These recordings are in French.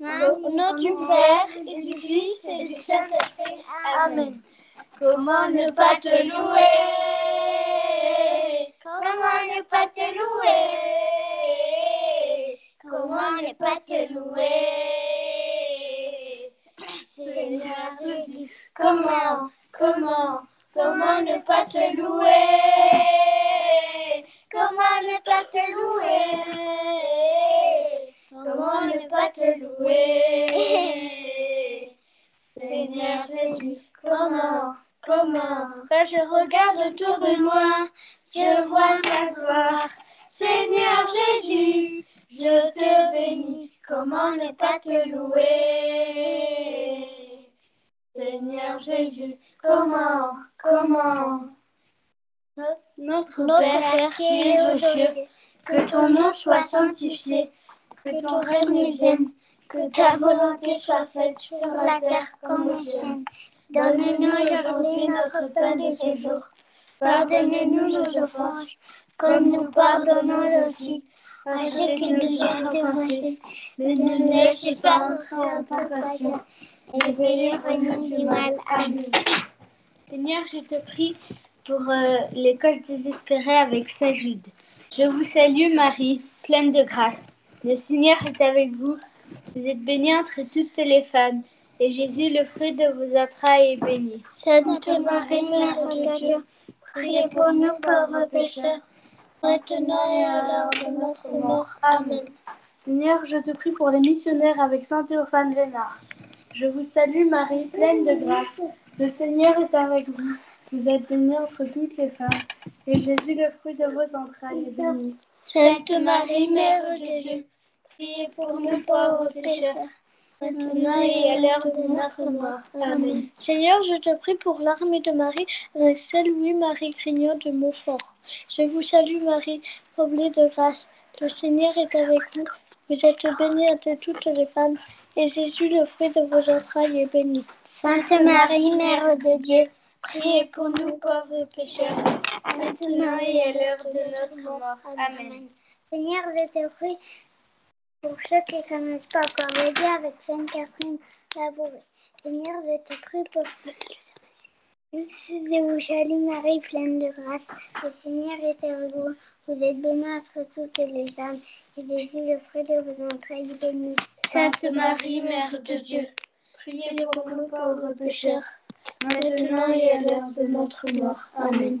Au nom du Père et du Fils et du Saint-Esprit. Amen. Comment ne pas te louer? Comment ne pas te louer? Comment ne pas te louer? Seigneur comment, comment, comment ne pas te louer? Comment ne pas te louer? Comment ne pas te louer? Seigneur Jésus, comment, comment? Quand je regarde autour de moi, je vois ta gloire. Seigneur Jésus, je te bénis. Comment ne pas te louer? Seigneur Jésus, comment, comment? Notre Père qui es aux cieux, que ton nom soit sanctifié, que ton règne vienne, que ta volonté soit faite sur la terre comme au ciel. Donne-nous aujourd'hui notre pain de ce jour. Pardonnez-nous nos offenses, comme nous pardonnons aussi à ceux qui nous ont offensés. Ne nous laissez pas entrer en tentation, et délivre-nous du mal. Amen. Seigneur, je te prie pour euh, les causes désespérées avec Saint Jude. Je vous salue Marie, pleine de grâce. Le Seigneur est avec vous. Vous êtes bénie entre toutes les femmes, et Jésus, le fruit de vos entrailles, est béni. Sainte Marie, Mère de Dieu, priez pour nous pauvres pécheurs, maintenant et à l'heure de notre mort. Amen. Seigneur, je te prie pour les missionnaires avec Saint Théophane Vénard. Je vous salue Marie, pleine de grâce. Le Seigneur est avec vous. Vous êtes bénie entre toutes les femmes, et Jésus, le fruit de vos entrailles, est béni. Sainte Marie, Mère de Dieu, priez pour nous pauvres pécheurs, maintenant et à l'heure de notre mort. Amen. Seigneur, je te prie pour l'armée de Marie avec celle Louis-Marie Grignon de Montfort. Je vous salue Marie, comblée de grâce. Le Seigneur est avec vous. Vous êtes bénie entre toutes les femmes, et Jésus, le fruit de vos entrailles, est béni. Sainte Marie, Mère de Dieu, priez pour nous pauvres pécheurs, maintenant et à l'heure de notre mort. Amen. Seigneur, je te prie pour ceux qui ne connaissent pas encore l'aider avec Sainte Catherine Labouré. Seigneur, je te prie pour je vous salue Marie, pleine de grâce. Le Seigneur est avec vous. Vous êtes bénie entre toutes les femmes, et Jésus, le fruit de vos entrailles, béni. Sainte Marie, Mère de Dieu, priez pour nous pauvres pécheurs, maintenant et à l'heure de notre mort. Amen.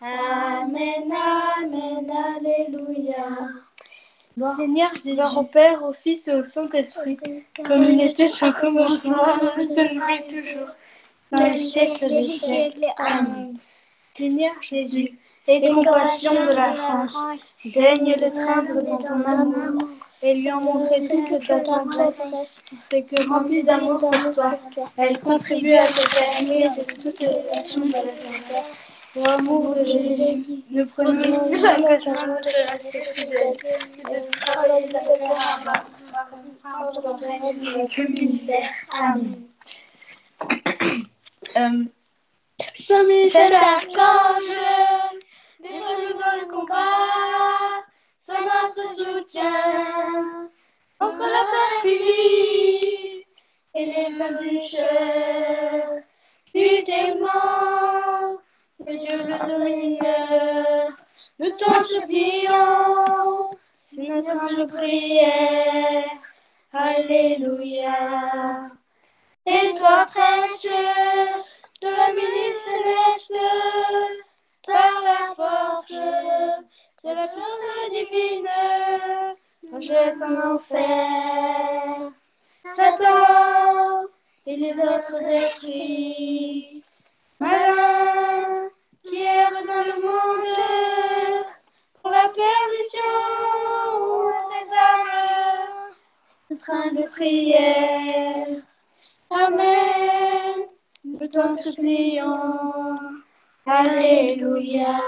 Amen, Amen, Alléluia. Seigneur, j'ai gloire au Père, au Fils et au Saint-Esprit, comme il était au commencement, maintenant et toujours, dans les siècles des siècles. Amen. Seigneur Jésus, aie compassion de la France, daigne le traindre dans ton amour, et lui en montrer toute ta tendresse, et que, remplie d'amour pour toi, elle contribue à te calmer de toutes les passions de la terre. Pour amour de Jésus, nous prenons l'engagement de rester fidèles et de travailler la dans l'univers. Amen. Euh, Saint-Michel Archange, défends-nous dans le combat, sois notre soutien contre la perfidie et les embûches du démon. Que Dieu le domineur, nous t'en supplions, c'est notre humble prière. Alléluia. Et toi, prince de la milice céleste, par la force de la puissance divine, rejette en enfer. Satan et les autres esprits train de prière. Amen. Nous t'en supplions. Alléluia.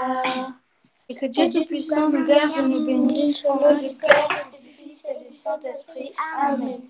Et que Dieu Tout-Puissant garde et nous bénisse au nom du Père, du Fils et du Saint-Esprit. Amen.